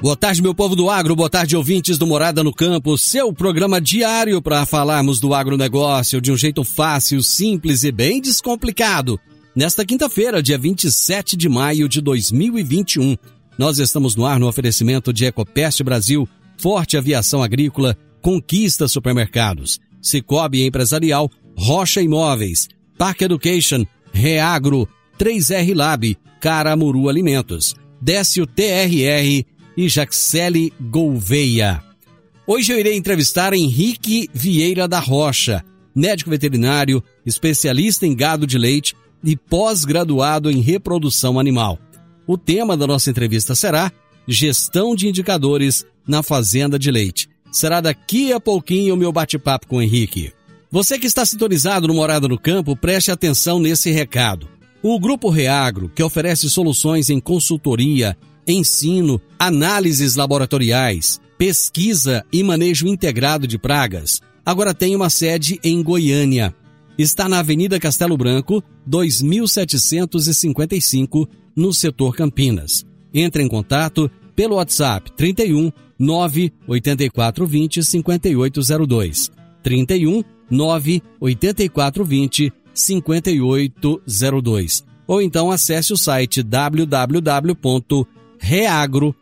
Boa tarde, meu povo do agro, boa tarde, ouvintes do Morada no Campo, seu programa diário para falarmos do agronegócio de um jeito fácil, simples e bem descomplicado. Nesta quinta-feira, dia 27 de maio de 2021, nós estamos no ar no oferecimento de Ecopest Brasil, Forte Aviação Agrícola, Conquista Supermercados, Cicobi Empresarial, Rocha Imóveis, Park Education, Reagro, 3R Lab, Caramuru Alimentos, Décio TRR e Jaxele Gouveia. Hoje eu irei entrevistar Henrique Vieira da Rocha, médico veterinário, especialista em gado de leite e pós-graduado em reprodução animal. O tema da nossa entrevista será Gestão de Indicadores na Fazenda de Leite. Será daqui a pouquinho o meu bate-papo com o Henrique. Você que está sintonizado no Morada no Campo, preste atenção nesse recado. O Grupo Reagro, que oferece soluções em consultoria, ensino, análises laboratoriais, pesquisa e manejo integrado de pragas, agora tem uma sede em Goiânia. Está na Avenida Castelo Branco, 2755, no setor Campinas. Entre em contato pelo WhatsApp 31 98420 5802. 31 98420 5802. Ou então acesse o site www reagro.com.br.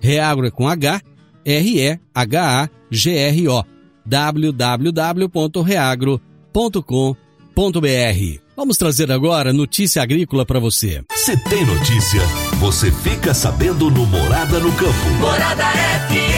Reagro é com H, R-E-H-A-G-R-O. www.reagro.com.br. Vamos trazer agora notícia agrícola para você. Se tem notícia, você fica sabendo no Morada no Campo. Morada FM.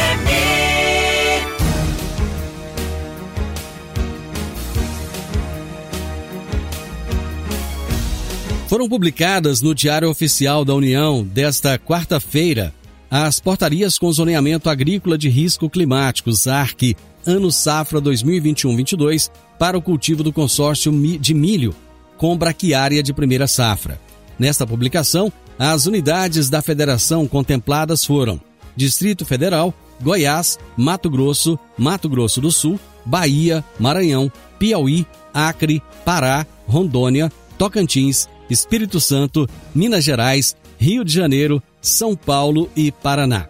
Foram publicadas no Diário Oficial da União desta quarta-feira as portarias com zoneamento agrícola de risco climático, ZARC, ano safra 2021-22, para o cultivo do consórcio de milho com braquiária de primeira safra. Nesta publicação, as unidades da federação contempladas foram Distrito Federal, Goiás, Mato Grosso, Mato Grosso do Sul, Bahia, Maranhão, Piauí, Acre, Pará, Rondônia, Tocantins, Espírito Santo, Minas Gerais, Rio de Janeiro, São Paulo e Paraná.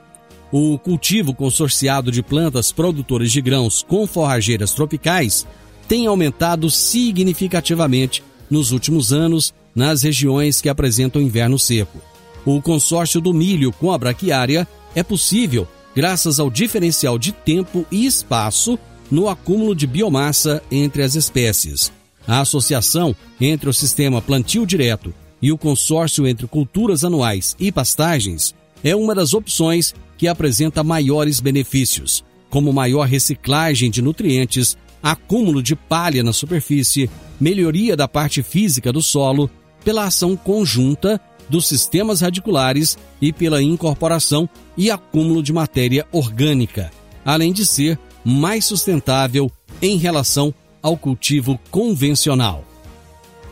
O cultivo consorciado de plantas produtoras de grãos com forrageiras tropicais tem aumentado significativamente nos últimos anos nas regiões que apresentam inverno seco. O consórcio do milho com a braquiária é possível graças ao diferencial de tempo e espaço no acúmulo de biomassa entre as espécies. A associação entre o sistema plantio direto e o consórcio entre culturas anuais e pastagens é uma das opções que apresenta maiores benefícios, como maior reciclagem de nutrientes, acúmulo de palha na superfície, melhoria da parte física do solo, pela ação conjunta dos sistemas radiculares e pela incorporação e acúmulo de matéria orgânica, além de ser mais sustentável em relação ao cultivo convencional.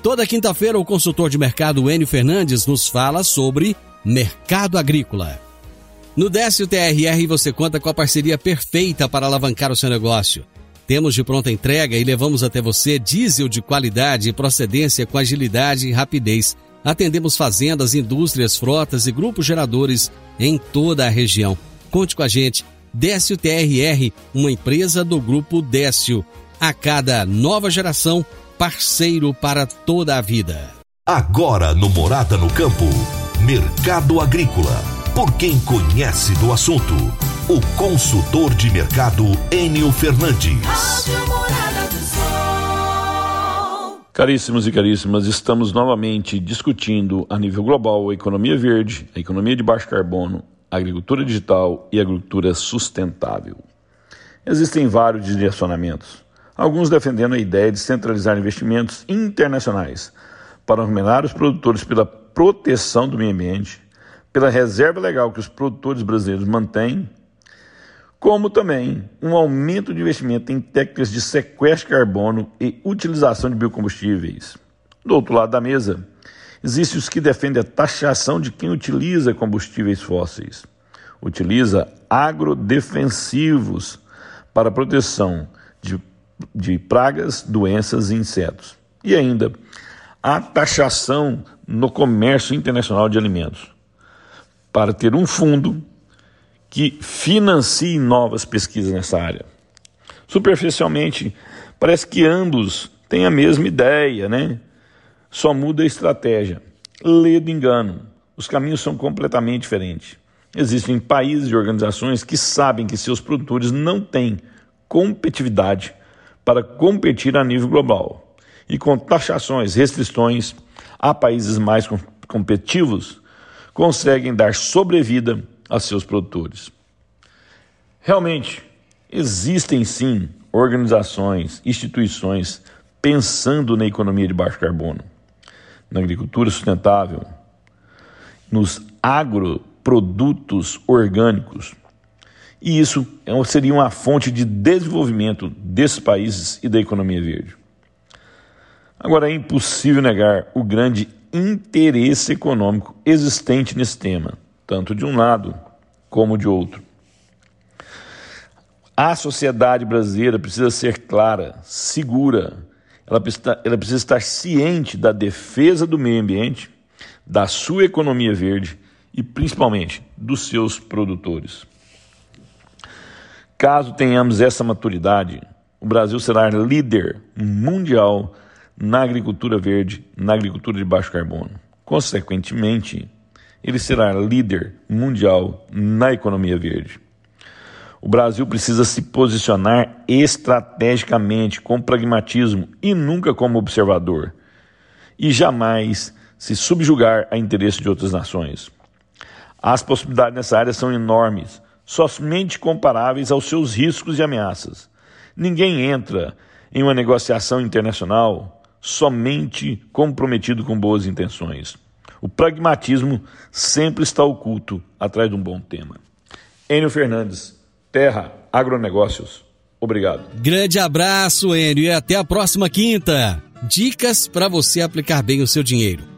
Toda quinta-feira, o consultor de mercado Enio Fernandes nos fala sobre mercado agrícola. No Décio TRR você conta com a parceria perfeita para alavancar o seu negócio. Temos de pronta entrega e levamos até você diesel de qualidade e procedência com agilidade e rapidez. Atendemos fazendas, indústrias, frotas e grupos geradores em toda a região. Conte com a gente. Décio TRR, uma empresa do grupo Décio a cada nova geração, parceiro para toda a vida. Agora no Morada no Campo, Mercado Agrícola. Por quem conhece do assunto, o consultor de mercado Enio Fernandes. Caríssimos e caríssimas, estamos novamente discutindo a nível global a economia verde, a economia de baixo carbono, a agricultura digital e a agricultura sustentável. Existem vários direcionamentos, alguns defendendo a ideia de centralizar investimentos internacionais para remunerar os produtores pela proteção do meio ambiente, pela reserva legal que os produtores brasileiros mantêm, como também um aumento de investimento em técnicas de sequestro de carbono e utilização de biocombustíveis. Do outro lado da mesa, existem os que defendem a taxação de quem utiliza combustíveis fósseis, utiliza agrodefensivos para proteção de, pragas, doenças e insetos. E ainda a taxação no comércio internacional de alimentos, para ter um fundo que financie novas pesquisas nessa área. Superficialmente, parece que ambos têm a mesma ideia, né? Só muda a estratégia. Lê do engano. Os caminhos são completamente diferentes. Existem países e organizações que sabem que seus produtores não têm competitividade para competir a nível global e com taxações, restrições a países mais competitivos, conseguem dar sobrevida a seus produtores. Realmente, existem sim organizações, instituições pensando na economia de baixo carbono, na agricultura sustentável, nos agroprodutos orgânicos. E isso é seria uma fonte de desenvolvimento desses países e da economia verde. Agora, é impossível negar o grande interesse econômico existente nesse tema, tanto de um lado como de outro. A sociedade brasileira precisa ser clara, segura, ela precisa, ela precisa estar ciente da defesa do meio ambiente, da sua economia verde e principalmente dos seus produtores. Caso tenhamos essa maturidade, o Brasil será líder mundial na agricultura verde, na agricultura de baixo carbono. Consequentemente, ele será líder mundial na economia verde. O Brasil precisa se posicionar estrategicamente, com pragmatismo e nunca como observador, e jamais se subjugar a interesse de outras nações. As possibilidades nessa área são enormes, somente comparáveis aos seus riscos e ameaças. Ninguém entra em uma negociação internacional somente comprometido com boas intenções. O pragmatismo sempre está oculto atrás de um bom tema. Enio Fernandes, Terra Agronegócios. Obrigado. Grande abraço, Enio, e até a próxima quinta. Dicas para você aplicar bem o seu dinheiro.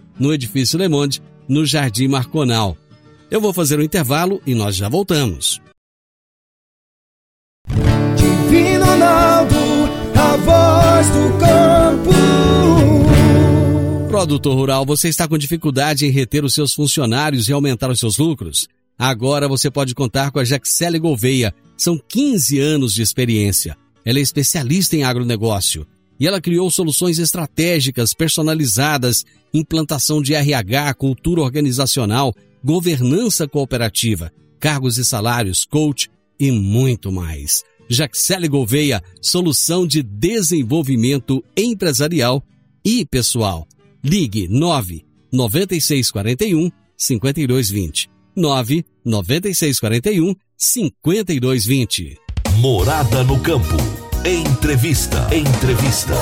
no Edifício Le Monde, no Jardim Marconal. Eu vou fazer um intervalo e nós já voltamos. Divino Ronaldo a voz do campo. Produtor rural, você está com dificuldade em reter os seus funcionários e aumentar os seus lucros? Agora você pode contar com a Jaxele Gouveia. São 15 anos de experiência. Ela é especialista em agronegócio e ela criou soluções estratégicas personalizadas, implantação de RH, cultura organizacional, governança cooperativa, cargos e salários, coach e muito mais. Jaxele Gouveia, solução de desenvolvimento empresarial e pessoal. Ligue 9 9641 5220. 9 9641 5220. Morada no campo. Entrevista. Entrevista.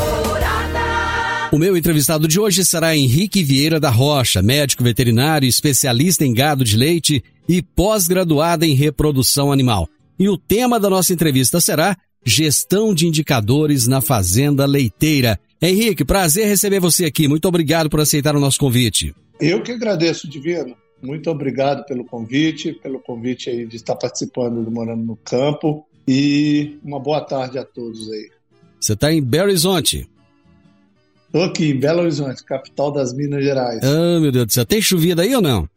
O meu entrevistado de hoje será Henrique Vieira da Rocha, médico veterinário, especialista em gado de leite e pós-graduado em reprodução animal. E o tema da nossa entrevista será Gestão de Indicadores na Fazenda Leiteira. Henrique, prazer receber você aqui. Muito obrigado por aceitar o nosso convite. Eu que agradeço, Divino. Muito obrigado pelo convite, pelo convite aí de estar participando do Morando no Campo. E uma boa tarde a todos aí. Você está em Belo Horizonte? Estou aqui em Belo Horizonte, capital das Minas Gerais. Ah, meu Deus do céu. Tem chovido aí ou não?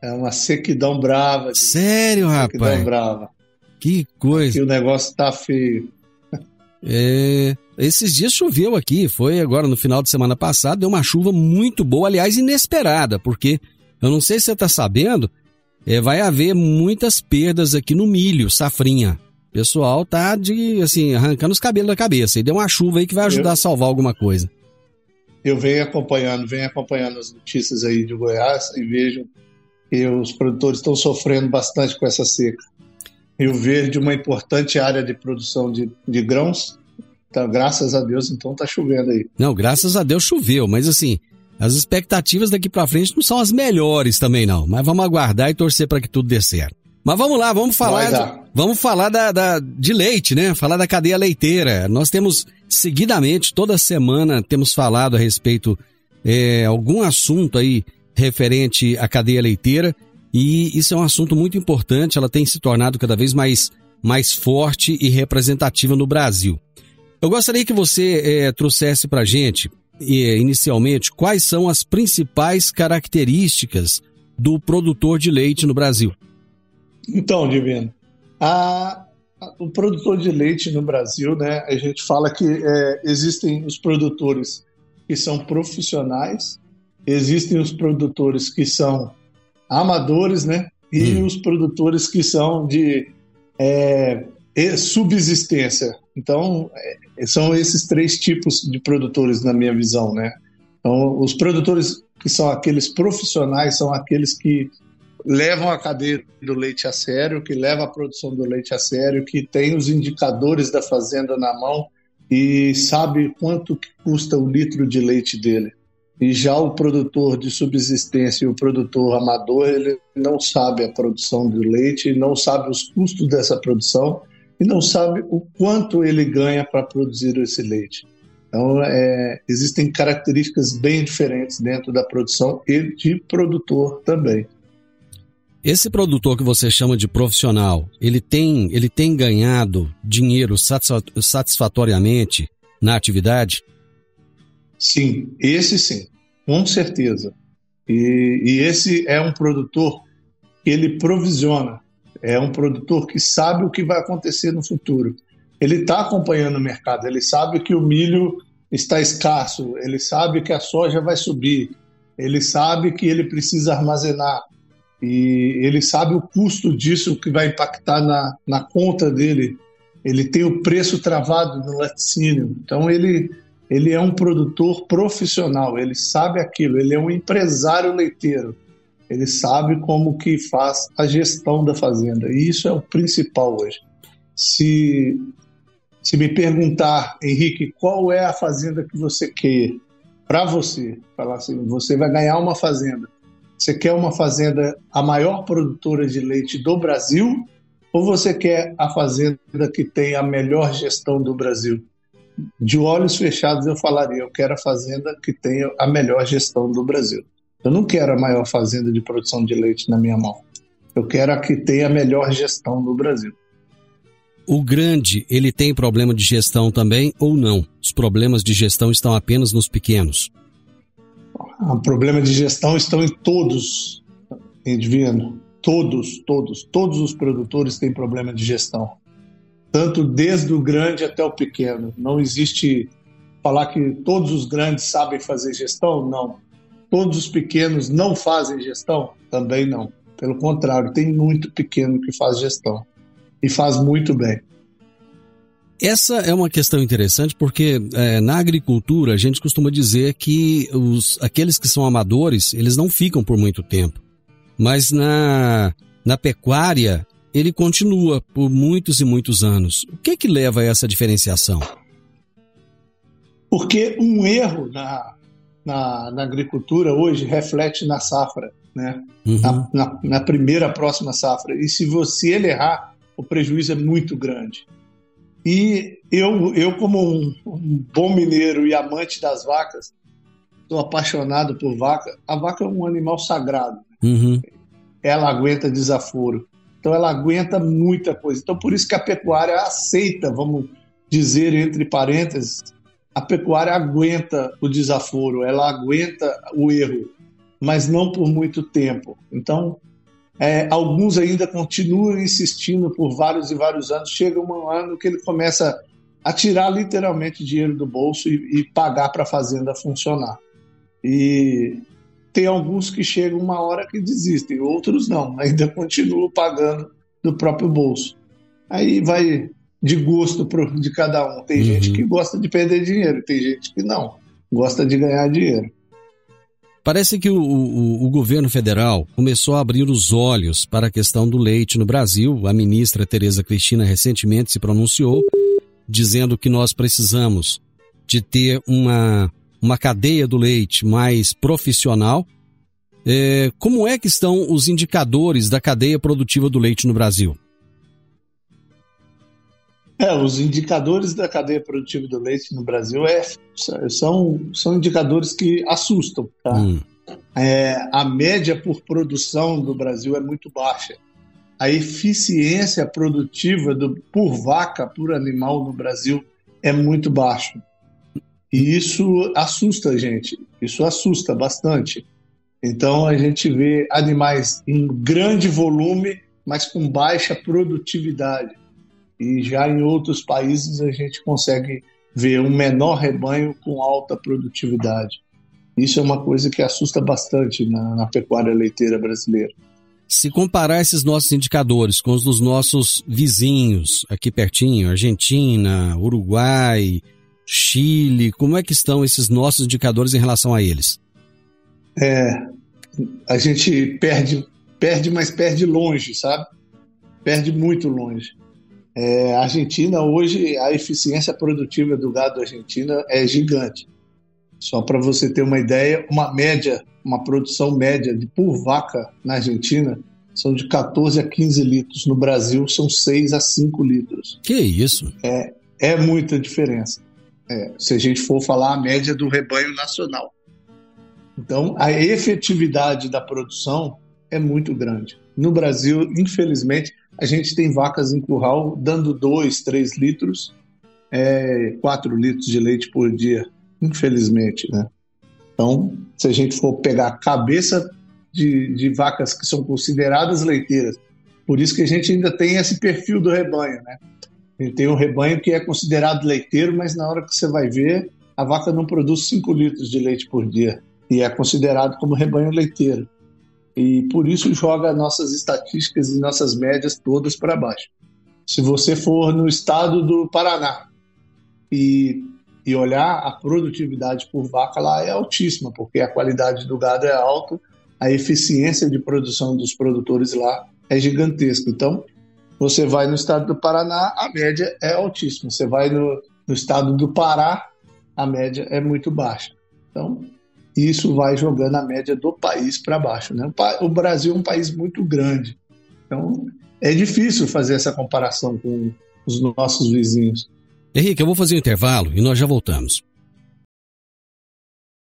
É uma sequidão brava. Sério, rapaz? Sequidão brava. Que coisa. E o negócio tá feio. É, esses dias choveu aqui, foi agora no final de semana passado, deu uma chuva muito boa, aliás, inesperada, porque eu não sei se você está sabendo, é, vai haver muitas perdas aqui no milho, safrinha. O pessoal tá de, assim, arrancando os cabelos da cabeça. E deu uma chuva aí que vai ajudar eu, a salvar alguma coisa. Eu venho acompanhando, venho acompanhando as notícias aí de Goiás e vejo que os produtores estão sofrendo bastante com essa seca. Rio Verde, uma importante área de produção de, de grãos. Então, graças a Deus, então tá chovendo aí. Não, graças a Deus choveu, mas assim, as expectativas daqui para frente não são as melhores também não, mas vamos aguardar e torcer para que tudo dê certo. Mas vamos lá, vamos falar, de, vamos falar da, da, de leite, né? Falar da cadeia leiteira. Nós temos seguidamente, toda semana, temos falado a respeito é, algum assunto aí referente à cadeia leiteira e isso é um assunto muito importante. Ela tem se tornado cada vez mais, mais forte e representativa no Brasil. Eu gostaria que você é, trouxesse para a gente, inicialmente, quais são as principais características do produtor de leite no Brasil. Então, Divino, a, a, o produtor de leite no Brasil, né, a gente fala que é, existem os produtores que são profissionais, existem os produtores que são amadores, né, e hum. os produtores que são de é, subsistência. Então, é, são esses três tipos de produtores, na minha visão, né? Então, os produtores que são aqueles profissionais são aqueles que levam a cadeia do leite a sério, que levam a produção do leite a sério, que tem os indicadores da fazenda na mão e sabe quanto custa o litro de leite dele. E já o produtor de subsistência e o produtor amador, ele não sabe a produção do leite, não sabe os custos dessa produção e não sabe o quanto ele ganha para produzir esse leite. Então, é, existem características bem diferentes dentro da produção e de produtor também. Esse produtor que você chama de profissional, ele tem, ele tem ganhado dinheiro satisfatoriamente na atividade? Sim, esse sim, com certeza. E, e esse é um produtor que ele provisiona, é um produtor que sabe o que vai acontecer no futuro. Ele está acompanhando o mercado, ele sabe que o milho está escasso, ele sabe que a soja vai subir, ele sabe que ele precisa armazenar, e ele sabe o custo disso que vai impactar na, na conta dele. Ele tem o preço travado no laticínio. Então ele, ele é um produtor profissional, ele sabe aquilo, ele é um empresário leiteiro. Ele sabe como que faz a gestão da fazenda. E isso é o principal hoje. Se, se me perguntar, Henrique, qual é a fazenda que você quer para você, falar assim, você vai ganhar uma fazenda você quer uma fazenda a maior produtora de leite do Brasil ou você quer a fazenda que tem a melhor gestão do Brasil? De olhos fechados eu falaria, eu quero a fazenda que tenha a melhor gestão do Brasil. Eu não quero a maior fazenda de produção de leite na minha mão. Eu quero a que tenha a melhor gestão do Brasil. O grande, ele tem problema de gestão também ou não? Os problemas de gestão estão apenas nos pequenos? O problema de gestão estão em todos, Edviano. Todos, todos, todos os produtores têm problema de gestão. Tanto desde o grande até o pequeno. Não existe falar que todos os grandes sabem fazer gestão? Não. Todos os pequenos não fazem gestão? Também não. Pelo contrário, tem muito pequeno que faz gestão. E faz muito bem. Essa é uma questão interessante porque é, na agricultura a gente costuma dizer que os, aqueles que são amadores eles não ficam por muito tempo, mas na, na pecuária ele continua por muitos e muitos anos. O que que leva a essa diferenciação? Porque um erro na, na, na agricultura hoje reflete na safra, né? Uhum. Na, na, na primeira próxima safra. E se você ele errar, o prejuízo é muito grande. E eu, eu como um, um bom mineiro e amante das vacas, estou apaixonado por vaca. A vaca é um animal sagrado. Uhum. Ela aguenta desaforo. Então ela aguenta muita coisa. Então por isso que a pecuária aceita, vamos dizer entre parênteses, a pecuária aguenta o desaforo, ela aguenta o erro, mas não por muito tempo. Então é, alguns ainda continuam insistindo por vários e vários anos. Chega um ano que ele começa a tirar literalmente dinheiro do bolso e, e pagar para a fazenda funcionar. E tem alguns que chegam uma hora que desistem, outros não, ainda continuam pagando do próprio bolso. Aí vai de gosto de cada um. Tem uhum. gente que gosta de perder dinheiro, tem gente que não, gosta de ganhar dinheiro. Parece que o, o, o, governo federal começou a abrir os olhos para a questão do leite no Brasil. A ministra Tereza Cristina recentemente se pronunciou, dizendo que nós precisamos de ter uma, uma cadeia do leite mais profissional. É, como é que estão os indicadores da cadeia produtiva do leite no Brasil? É, os indicadores da cadeia produtiva do leite no Brasil é, são, são indicadores que assustam. Tá? Hum. É, a média por produção do Brasil é muito baixa. A eficiência produtiva do, por vaca, por animal no Brasil é muito baixa. E isso assusta a gente, isso assusta bastante. Então a gente vê animais em grande volume, mas com baixa produtividade. E já em outros países a gente consegue ver um menor rebanho com alta produtividade. Isso é uma coisa que assusta bastante na, na pecuária leiteira brasileira. Se comparar esses nossos indicadores com os dos nossos vizinhos, aqui pertinho, Argentina, Uruguai, Chile, como é que estão esses nossos indicadores em relação a eles? É, a gente perde, perde, mas perde longe, sabe? Perde muito longe. É, a Argentina, hoje, a eficiência produtiva do gado argentino é gigante. Só para você ter uma ideia, uma média, uma produção média de por vaca na Argentina são de 14 a 15 litros. No Brasil, são 6 a 5 litros. Que isso? É, é muita diferença. É, se a gente for falar a média do rebanho nacional. Então, a efetividade da produção é muito grande. No Brasil, infelizmente, a gente tem vacas em curral dando 2, 3 litros, é, 4 litros de leite por dia, infelizmente, né? Então, se a gente for pegar a cabeça de, de vacas que são consideradas leiteiras, por isso que a gente ainda tem esse perfil do rebanho, né? A gente tem um rebanho que é considerado leiteiro, mas na hora que você vai ver, a vaca não produz 5 litros de leite por dia e é considerado como rebanho leiteiro e por isso joga nossas estatísticas e nossas médias todas para baixo. Se você for no estado do Paraná e, e olhar a produtividade por vaca lá é altíssima, porque a qualidade do gado é alta, a eficiência de produção dos produtores lá é gigantesca. Então, você vai no estado do Paraná, a média é altíssima. Você vai no, no estado do Pará, a média é muito baixa. Então, e isso vai jogando a média do país para baixo. Né? O Brasil é um país muito grande, então é difícil fazer essa comparação com os nossos vizinhos. Henrique, eu vou fazer um intervalo e nós já voltamos.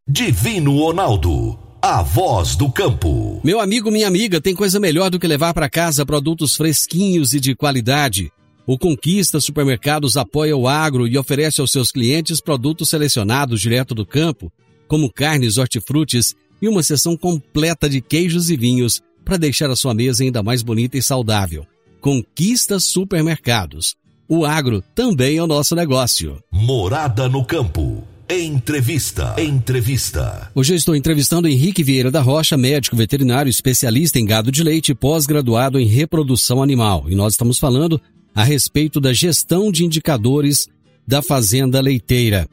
Divino Ronaldo, a voz do campo. Meu amigo, minha amiga, tem coisa melhor do que levar para casa produtos fresquinhos e de qualidade. O Conquista Supermercados apoia o agro e oferece aos seus clientes produtos selecionados direto do campo como carnes, hortifrutis e uma seção completa de queijos e vinhos para deixar a sua mesa ainda mais bonita e saudável. Conquista Supermercados. O agro também é o nosso negócio. Morada no campo. Entrevista. Entrevista. Hoje eu estou entrevistando Henrique Vieira da Rocha, médico veterinário, especialista em gado de leite e pós-graduado em reprodução animal. E nós estamos falando a respeito da gestão de indicadores da fazenda leiteira.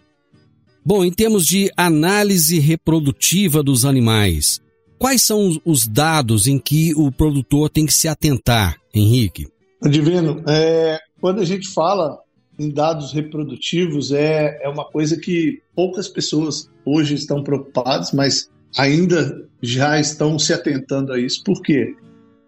Bom, em termos de análise reprodutiva dos animais, quais são os dados em que o produtor tem que se atentar, Henrique? Divino, é, quando a gente fala em dados reprodutivos, é, é uma coisa que poucas pessoas hoje estão preocupadas, mas ainda já estão se atentando a isso. Por quê?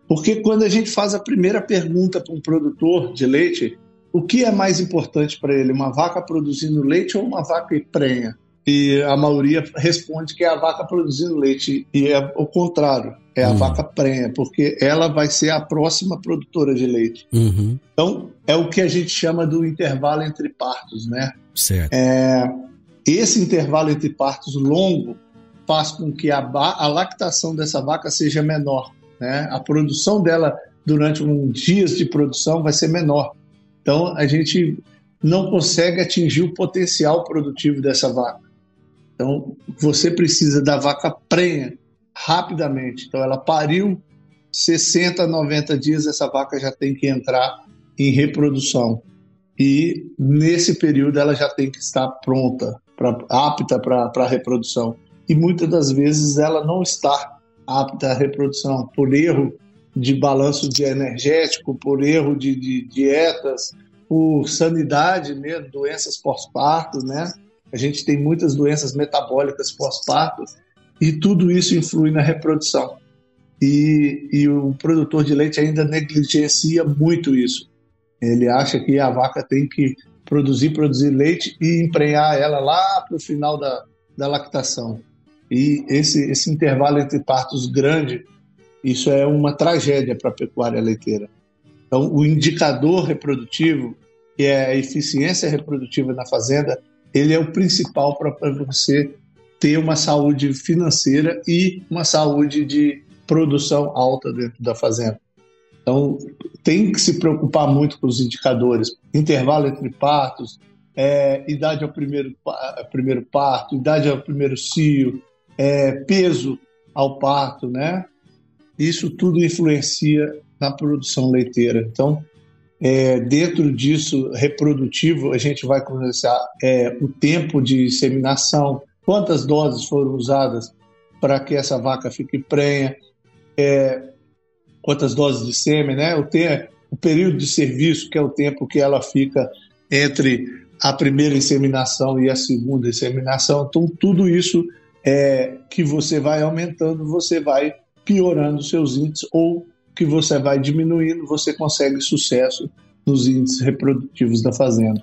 Porque quando a gente faz a primeira pergunta para um produtor de leite, o que é mais importante para ele, uma vaca produzindo leite ou uma vaca prenha? E a maioria responde que é a vaca produzindo leite, e é o contrário, é a uhum. vaca prenha, porque ela vai ser a próxima produtora de leite. Uhum. Então, é o que a gente chama do intervalo entre partos, né? Certo. É, esse intervalo entre partos longo faz com que a, a lactação dessa vaca seja menor, né? A produção dela durante um dias de produção vai ser menor. Então, a gente não consegue atingir o potencial produtivo dessa vaca. Então, você precisa da vaca prenha rapidamente. Então, ela pariu 60, 90 dias, essa vaca já tem que entrar em reprodução. E nesse período ela já tem que estar pronta, pra, apta para a reprodução. E muitas das vezes ela não está apta à reprodução por erro de balanço de energético, por erro de, de dietas, por sanidade mesmo, doenças pós-parto, né? A gente tem muitas doenças metabólicas pós-parto e tudo isso influi na reprodução. E, e, o produtor de leite ainda negligencia muito isso. Ele acha que a vaca tem que produzir, produzir leite e emprenhar ela lá para o final da, da lactação. E esse, esse intervalo entre partos grande, isso é uma tragédia para a pecuária leiteira. Então, o indicador reprodutivo, que é a eficiência reprodutiva na fazenda, ele é o principal para você ter uma saúde financeira e uma saúde de produção alta dentro da fazenda. Então, tem que se preocupar muito com os indicadores, intervalo entre partos, é, idade ao primeiro, primeiro parto, idade ao primeiro cio, é, peso ao parto, né? Isso tudo influencia na produção leiteira. Então, é, dentro disso, reprodutivo, a gente vai começar é, o tempo de inseminação, quantas doses foram usadas para que essa vaca fique prenha, é, quantas doses de sêmen, né? O, o período de serviço, que é o tempo que ela fica entre a primeira inseminação e a segunda inseminação. Então, tudo isso é, que você vai aumentando, você vai piorando seus índices ou que você vai diminuindo, você consegue sucesso nos índices reprodutivos da fazenda.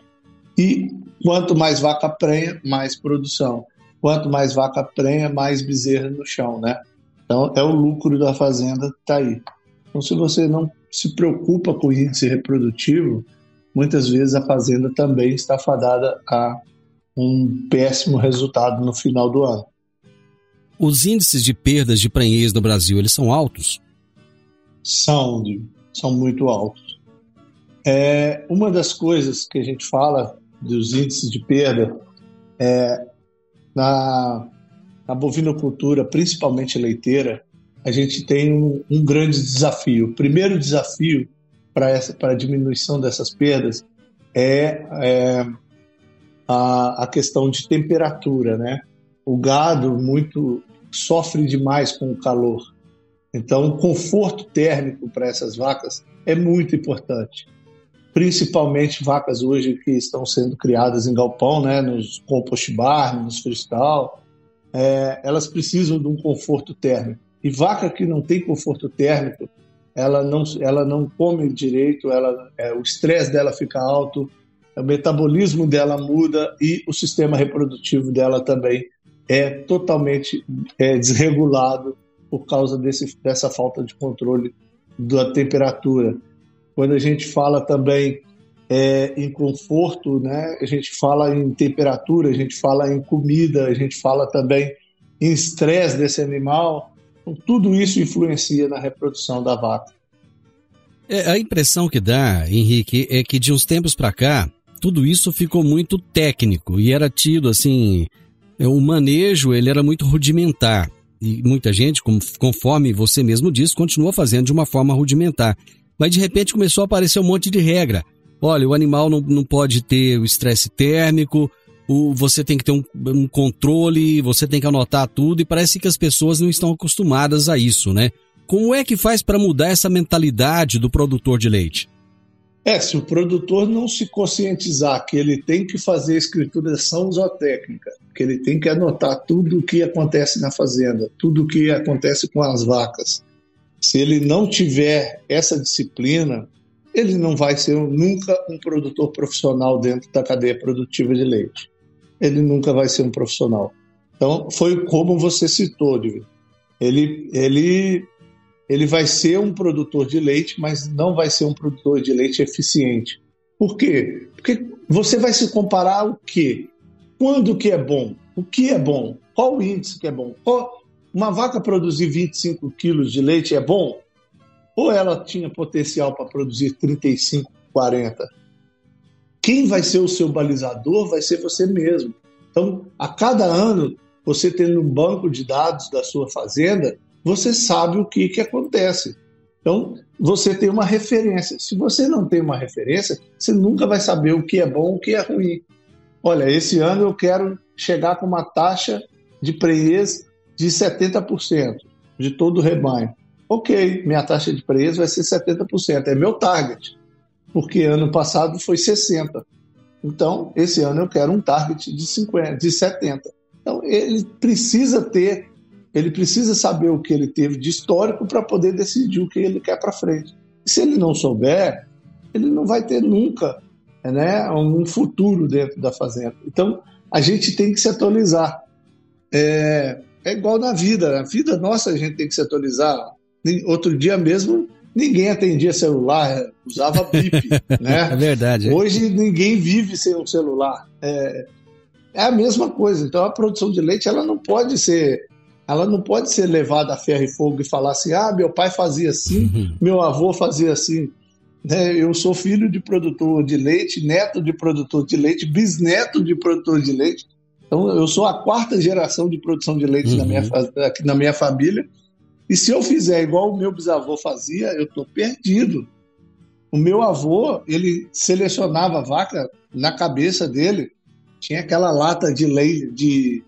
E quanto mais vaca prenha, mais produção. Quanto mais vaca prenha, mais bezerra no chão, né? Então é o lucro da fazenda tá aí. Então se você não se preocupa com o índice reprodutivo, muitas vezes a fazenda também está fadada a um péssimo resultado no final do ano. Os índices de perdas de prenhez no Brasil, eles são altos? São, são muito altos. É, uma das coisas que a gente fala dos índices de perda é na, na bovinocultura, principalmente leiteira, a gente tem um, um grande desafio. O primeiro desafio para essa para a diminuição dessas perdas é, é a, a, questão de temperatura, né? O gado muito sofre demais com o calor. Então, o conforto térmico para essas vacas é muito importante. Principalmente vacas hoje que estão sendo criadas em galpão, né, nos compost bar, nos freestyle, é, elas precisam de um conforto térmico. E vaca que não tem conforto térmico, ela não, ela não come direito, ela, é, o estresse dela fica alto, o metabolismo dela muda e o sistema reprodutivo dela também é totalmente é, desregulado por causa desse, dessa falta de controle da temperatura. Quando a gente fala também é, em conforto, né, a gente fala em temperatura, a gente fala em comida, a gente fala também em estresse desse animal. Então, tudo isso influencia na reprodução da vaca. É, a impressão que dá, Henrique, é que de uns tempos para cá, tudo isso ficou muito técnico e era tido assim, o manejo ele era muito rudimentar e muita gente, conforme você mesmo disse, continua fazendo de uma forma rudimentar. Mas de repente começou a aparecer um monte de regra. Olha, o animal não, não pode ter o estresse térmico, o, você tem que ter um, um, controle, você tem que anotar tudo, e parece que as pessoas não estão acostumadas a isso, né? Como é que faz para mudar essa mentalidade do produtor de leite? É, se o produtor não se conscientizar que ele tem que fazer escrituração zootécnica, que ele tem que anotar tudo o que acontece na fazenda, tudo o que acontece com as vacas, se ele não tiver essa disciplina, ele não vai ser nunca um produtor profissional dentro da cadeia produtiva de leite. Ele nunca vai ser um profissional. Então, foi como você citou, Divino. Ele, ele, ele vai ser um produtor de leite, mas não vai ser um produtor de leite eficiente. Por quê? Porque você vai se comparar o quê? Quando que é bom? O que é bom? Qual o índice que é bom? Qual... Uma vaca produzir 25 quilos de leite é bom? Ou ela tinha potencial para produzir 35, 40? Quem vai ser o seu balizador vai ser você mesmo. Então, a cada ano, você tendo um banco de dados da sua fazenda, você sabe o que, que acontece. Então, você tem uma referência. Se você não tem uma referência, você nunca vai saber o que é bom o que é ruim. Olha, esse ano eu quero chegar com uma taxa de preiês de 70% de todo o rebanho. Ok, minha taxa de preiês vai ser 70%, é meu target, porque ano passado foi 60%. Então, esse ano eu quero um target de 50, de 70. Então, ele precisa ter, ele precisa saber o que ele teve de histórico para poder decidir o que ele quer para frente. E se ele não souber, ele não vai ter nunca né, um futuro dentro da fazenda. Então, a gente tem que se atualizar. É, é igual na vida. Na vida nossa, a gente tem que se atualizar. Outro dia mesmo, ninguém atendia celular, usava bip, né? É verdade. Hoje ninguém vive sem um celular. É, é, a mesma coisa. Então a produção de leite ela não pode ser, ela não pode ser levada a ferro e fogo e falar assim, ah, meu pai fazia assim, uhum. meu avô fazia assim. Né? Eu sou filho de produtor de leite, neto de produtor de leite, bisneto de produtor de leite. Então eu sou a quarta geração de produção de leite uhum. na minha, aqui na minha família. E se eu fizer igual o meu bisavô fazia, eu estou perdido. O meu avô, ele selecionava a vaca na cabeça dele, tinha aquela lata de leite, de,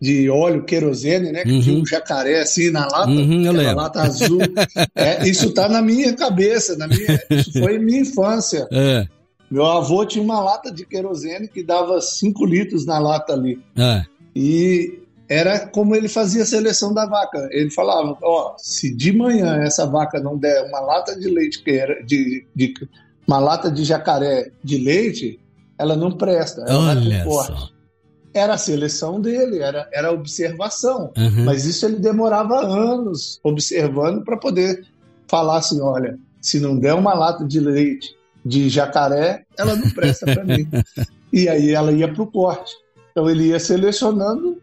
de óleo querosene, né? Que uhum. tinha um jacaré assim na lata, uhum, aquela lata azul. é, isso está na minha cabeça, na minha, isso foi minha infância. É. Meu avô tinha uma lata de querosene que dava 5 litros na lata ali. É. E era como ele fazia a seleção da vaca. Ele falava: ó, se de manhã essa vaca não der uma lata de leite que era de, de uma lata de jacaré de leite, ela não presta. Ela Olha só. Era a seleção dele, era, era a observação. Uhum. Mas isso ele demorava anos observando para poder falar assim: olha, se não der uma lata de leite de jacaré, ela não presta para mim. E aí ela ia para o corte. Então ele ia selecionando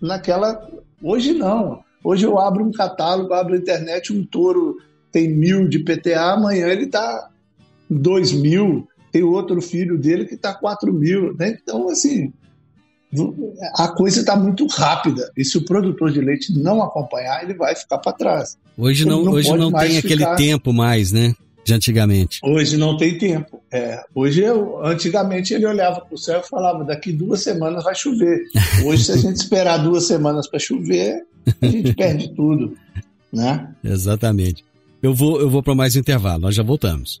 naquela. Hoje não. Hoje eu abro um catálogo, abro a internet, um touro tem mil de PTA, amanhã ele está dois mil, tem outro filho dele que está quatro mil. Né? Então, assim, a coisa está muito rápida. E se o produtor de leite não acompanhar, ele vai ficar para trás. Hoje não, não hoje não tem aquele tempo mais, né? de antigamente. Hoje não tem tempo. É, hoje, eu, antigamente, ele olhava para o céu e falava: daqui duas semanas vai chover. Hoje, se a gente esperar duas semanas para chover, a gente perde tudo. Né? Exatamente. Eu vou, eu vou para mais intervalo, nós já voltamos.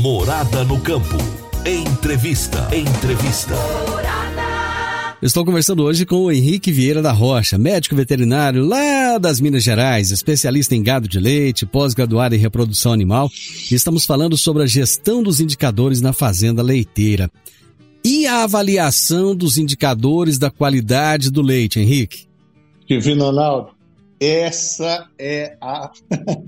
Morada no campo. Entrevista. Entrevista. Estou conversando hoje com o Henrique Vieira da Rocha, médico veterinário lá das Minas Gerais, especialista em gado de leite, pós-graduado em reprodução animal. E estamos falando sobre a gestão dos indicadores na fazenda leiteira. E a avaliação dos indicadores da qualidade do leite, Henrique? Divino Ronaldo, essa é a,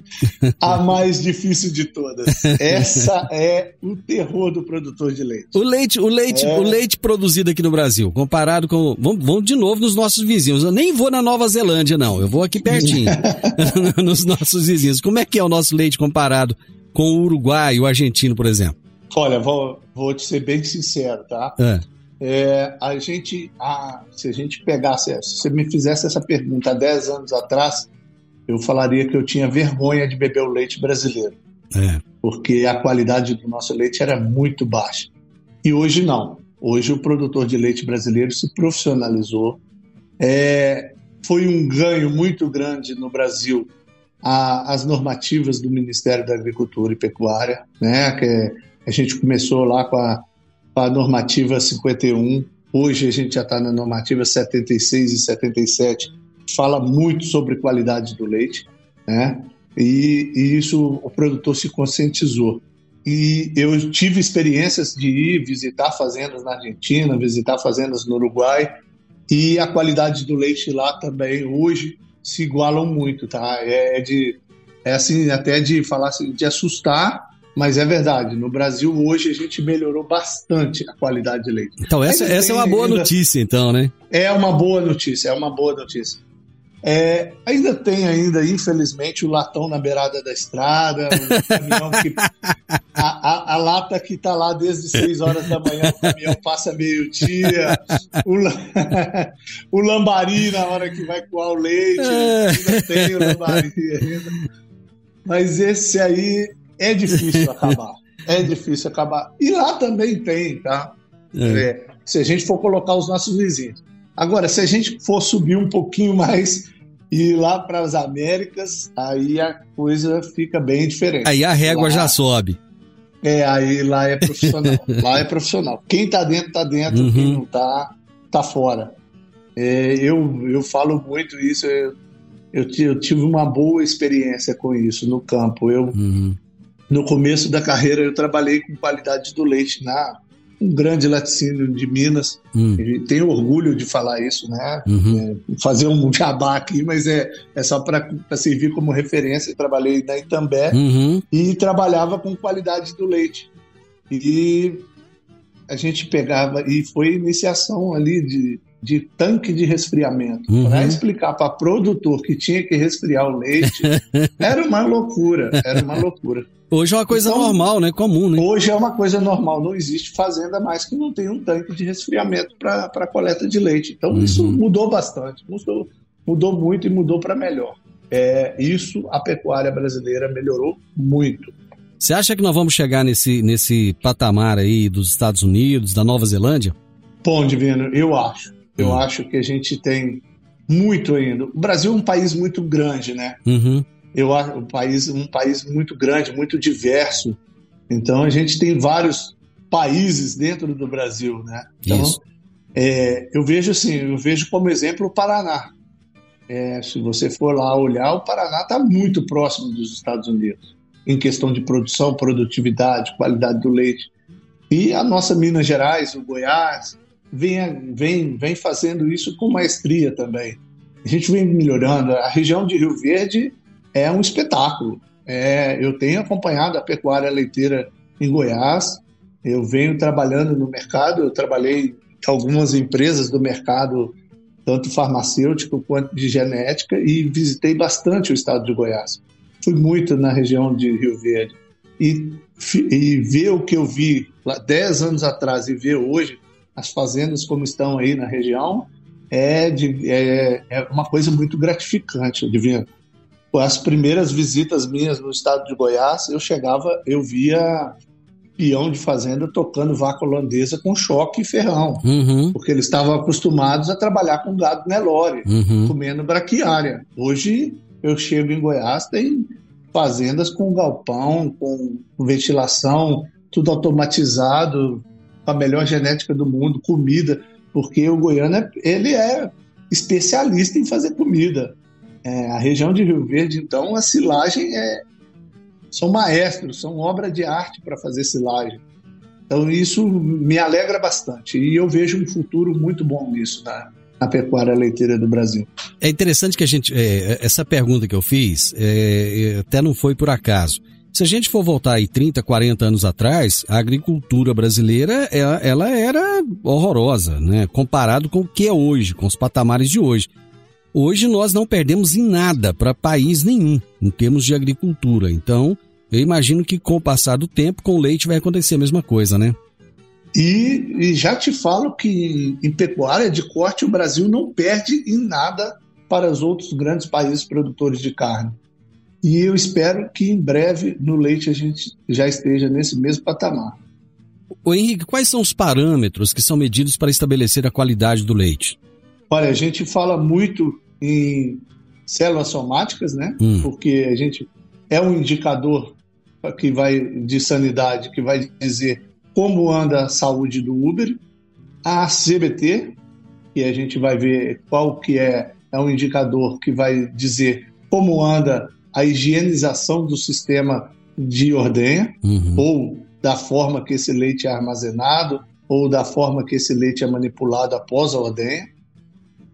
a mais difícil de todas. Essa é o terror do produtor de leite. O leite, o leite, é... o leite produzido aqui no Brasil, comparado com. Vamos, vamos, de novo nos nossos vizinhos. Eu nem vou na Nova Zelândia, não. Eu vou aqui pertinho. nos nossos vizinhos. Como é que é o nosso leite comparado com o Uruguai e o argentino, por exemplo? Olha, vou, vou te ser bem sincero, tá? É. É, a gente, se a gente pegasse, se você me fizesse essa pergunta há 10 anos atrás, eu falaria que eu tinha vergonha de beber o leite brasileiro. É. Porque a qualidade do nosso leite era muito baixa. E hoje não. Hoje o produtor de leite brasileiro se profissionalizou. É, foi um ganho muito grande no Brasil a, as normativas do Ministério da Agricultura e Pecuária, né? Que a gente começou lá com a a normativa 51, hoje a gente já está na normativa 76 e 77, fala muito sobre qualidade do leite, né? E, e isso o produtor se conscientizou. E eu tive experiências de ir visitar fazendas na Argentina, visitar fazendas no Uruguai, e a qualidade do leite lá também hoje se igualam muito, tá? É, é de é assim até de falar de assustar mas é verdade, no Brasil hoje a gente melhorou bastante a qualidade de leite. Então essa, essa é uma boa ainda, notícia, então, né? É uma boa notícia, é uma boa notícia. É, ainda tem ainda, infelizmente, o latão na beirada da estrada, o caminhão que, a, a, a, lata que está lá desde 6 horas da manhã, o caminhão passa meio-dia, o, o lambari na hora que vai coar o leite, é. ainda tem o lambari ainda. Mas esse aí é difícil acabar. É difícil acabar. E lá também tem, tá? É. É, se a gente for colocar os nossos vizinhos. Agora, se a gente for subir um pouquinho mais e ir lá para as Américas, aí a coisa fica bem diferente. Aí a régua lá, já sobe. É, aí lá é profissional. lá é profissional. Quem está dentro, está dentro. Uhum. Quem não está, está fora. É, eu, eu falo muito isso. Eu, eu, eu, tive uma boa experiência com isso no campo. Eu, uhum no começo da carreira eu trabalhei com qualidade do leite na um grande laticínio de Minas. Hum. tenho orgulho de falar isso, né? Uhum. É, fazer um jabá aqui, mas é, é só para servir como referência. Eu trabalhei na Itambé uhum. e trabalhava com qualidade do leite. E a gente pegava, e foi iniciação ali de, de tanque de resfriamento. Uhum. Para explicar para produtor que tinha que resfriar o leite, era uma loucura, era uma loucura. Hoje é uma coisa então, normal, né? Comum, né? Hoje é uma coisa normal. Não existe fazenda mais que não tenha um tanque de resfriamento para coleta de leite. Então uhum. isso mudou bastante. Mudou, mudou muito e mudou para melhor. É, isso a pecuária brasileira melhorou muito. Você acha que nós vamos chegar nesse, nesse patamar aí dos Estados Unidos, da Nova Zelândia? Bom, Divino, eu acho. Eu uhum. acho que a gente tem muito ainda. O Brasil é um país muito grande, né? Uhum eu acho um país um país muito grande, muito diverso. Então a gente tem vários países dentro do Brasil, né? Então é, eu vejo assim, eu vejo como exemplo o Paraná. É, se você for lá olhar, o Paraná está muito próximo dos Estados Unidos em questão de produção, produtividade, qualidade do leite. E a nossa Minas Gerais, o Goiás, vem, vem, vem fazendo isso com maestria também. A gente vem melhorando. A região de Rio Verde é um espetáculo. É, eu tenho acompanhado a pecuária leiteira em Goiás, eu venho trabalhando no mercado, eu trabalhei em algumas empresas do mercado, tanto farmacêutico quanto de genética, e visitei bastante o estado de Goiás. Fui muito na região de Rio Verde. E, e ver o que eu vi lá 10 anos atrás e ver hoje as fazendas como estão aí na região é, de, é, é uma coisa muito gratificante, Divino as primeiras visitas minhas no estado de Goiás, eu chegava, eu via peão de fazenda tocando vaca holandesa com choque e ferrão, uhum. porque eles estavam acostumados a trabalhar com gado Nelore, uhum. comendo braquiária. Hoje eu chego em Goiás, tem fazendas com galpão, com ventilação, tudo automatizado, a melhor genética do mundo, comida, porque o goiano é, ele é especialista em fazer comida. É, a região de Rio Verde, então, a silagem é. São maestros, são obra de arte para fazer silagem. Então, isso me alegra bastante. E eu vejo um futuro muito bom nisso na, na pecuária leiteira do Brasil. É interessante que a gente. É, essa pergunta que eu fiz é, até não foi por acaso. Se a gente for voltar aí 30, 40 anos atrás, a agricultura brasileira ela, ela era horrorosa, né? Comparado com o que é hoje, com os patamares de hoje. Hoje nós não perdemos em nada para país nenhum em termos de agricultura. Então, eu imagino que com o passar do tempo, com o leite vai acontecer a mesma coisa, né? E, e, já te falo que em pecuária de corte o Brasil não perde em nada para os outros grandes países produtores de carne. E eu espero que em breve no leite a gente já esteja nesse mesmo patamar. O Henrique, quais são os parâmetros que são medidos para estabelecer a qualidade do leite? Olha, a gente fala muito em células somáticas, né? Hum. Porque a gente é um indicador que vai de sanidade que vai dizer como anda a saúde do Uber, a CBT, que a gente vai ver qual que é, é um indicador que vai dizer como anda a higienização do sistema de ordenha, uhum. ou da forma que esse leite é armazenado, ou da forma que esse leite é manipulado após a ordenha.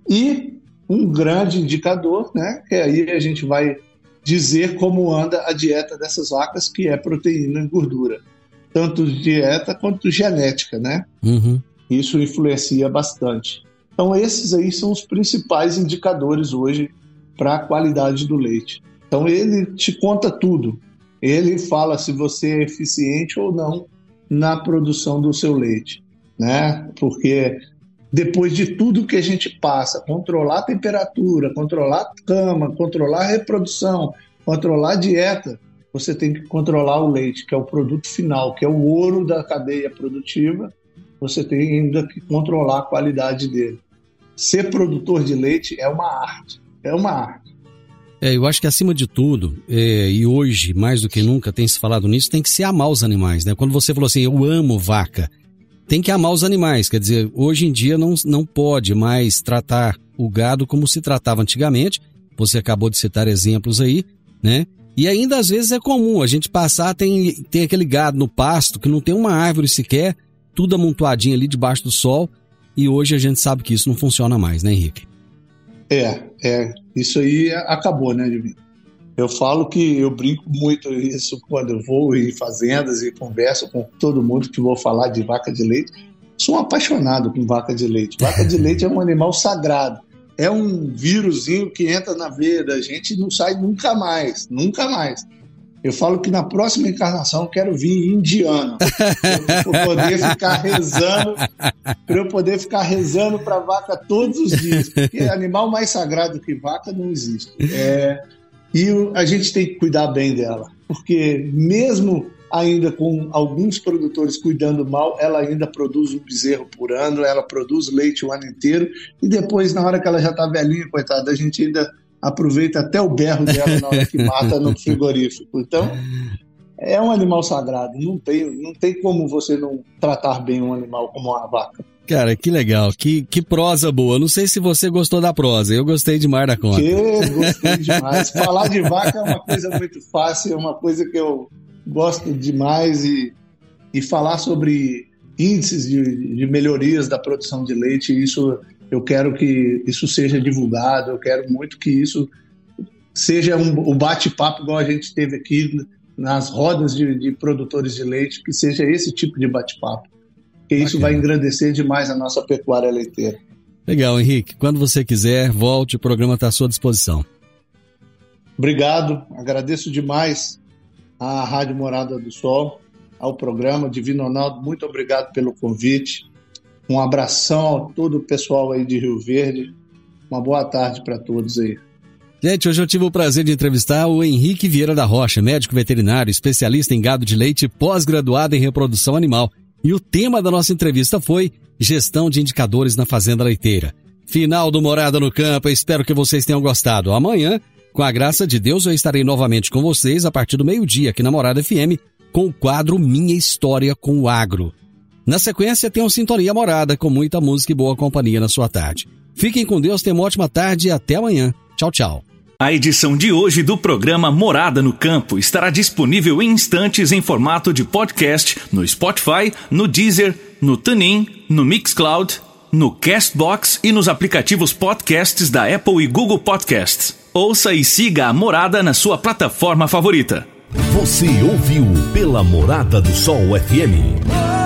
E um grande indicador, né, que aí a gente vai dizer como anda a dieta dessas vacas, que é proteína e gordura tanto dieta quanto genética, né? Uhum. Isso influencia bastante. Então, esses aí são os principais indicadores hoje para a qualidade do leite. Então, ele te conta tudo. Ele fala se você é eficiente ou não na produção do seu leite, né? Porque depois de tudo que a gente passa, controlar a temperatura, controlar a cama, controlar a reprodução, controlar a dieta, você tem que controlar o leite, que é o produto final, que é o ouro da cadeia produtiva. Você tem ainda que controlar a qualidade dele. Ser produtor de leite é uma arte. É uma arte. É, eu acho que acima de tudo, é, e hoje, mais do que nunca, tem se falado nisso, tem que se amar os animais, né? Quando você falou assim, eu amo vaca, tem que amar os animais. Quer dizer, hoje em dia não, não pode mais tratar o gado como se tratava antigamente. Você acabou de citar exemplos aí, né? E ainda às vezes é comum a gente passar, tem, tem aquele gado no pasto que não tem uma árvore sequer, tudo amontoadinho ali debaixo do sol. E hoje a gente sabe que isso não funciona mais, né, Henrique? É, é. Isso aí acabou, né, Divino? Eu falo que eu brinco muito isso quando eu vou em fazendas e converso com todo mundo que vou falar de vaca de leite. Sou um apaixonado com vaca de leite. Vaca de leite é um animal sagrado é um vírusinho que entra na veia da gente e não sai nunca mais, nunca mais. Eu falo que na próxima encarnação eu quero vir indiano, para poder ficar rezando, para eu poder ficar rezando para vaca todos os dias, porque animal mais sagrado que vaca não existe. É, e a gente tem que cuidar bem dela, porque mesmo ainda com alguns produtores cuidando mal, ela ainda produz um bezerro por ano, ela produz leite o ano inteiro, e depois, na hora que ela já está velhinha, coitada, a gente ainda aproveita até o berro dela na hora que mata no frigorífico. Então, é um animal sagrado, não tem, não tem como você não tratar bem um animal como uma vaca. Cara, que legal, que, que prosa boa. Não sei se você gostou da prosa, eu gostei demais da conta. Gostei demais. Falar de vaca é uma coisa muito fácil, é uma coisa que eu gosto demais e, e falar sobre índices de, de melhorias da produção de leite, isso eu quero que isso seja divulgado, eu quero muito que isso seja um, um bate-papo igual a gente teve aqui nas rodas de, de, produtores de leite, que seja esse tipo de bate-papo, porque isso vai engrandecer demais a nossa pecuária leiteira. Legal, Henrique. Quando você quiser, volte, o programa está à sua disposição. Obrigado, agradeço demais à Rádio Morada do Sol, ao programa. Divino Ronaldo, muito obrigado pelo convite. Um abração a todo o pessoal aí de Rio Verde. Uma boa tarde para todos aí. Gente, hoje eu tive o prazer de entrevistar o Henrique Vieira da Rocha, médico veterinário, especialista em gado de leite, pós-graduado em reprodução animal. E o tema da nossa entrevista foi Gestão de Indicadores na Fazenda Leiteira. Final do Morada no Campo, espero que vocês tenham gostado. Amanhã com a graça de Deus, eu estarei novamente com vocês a partir do meio-dia aqui na Morada FM com o quadro Minha História com o Agro. Na sequência, tem o Sintonia Morada com muita música e boa companhia na sua tarde. Fiquem com Deus, tenham uma ótima tarde e até amanhã. Tchau, tchau. A edição de hoje do programa Morada no Campo estará disponível em instantes em formato de podcast no Spotify, no Deezer, no TuneIn, no Mixcloud, no Castbox e nos aplicativos podcasts da Apple e Google Podcasts. Ouça e siga a Morada na sua plataforma favorita. Você ouviu pela Morada do Sol FM.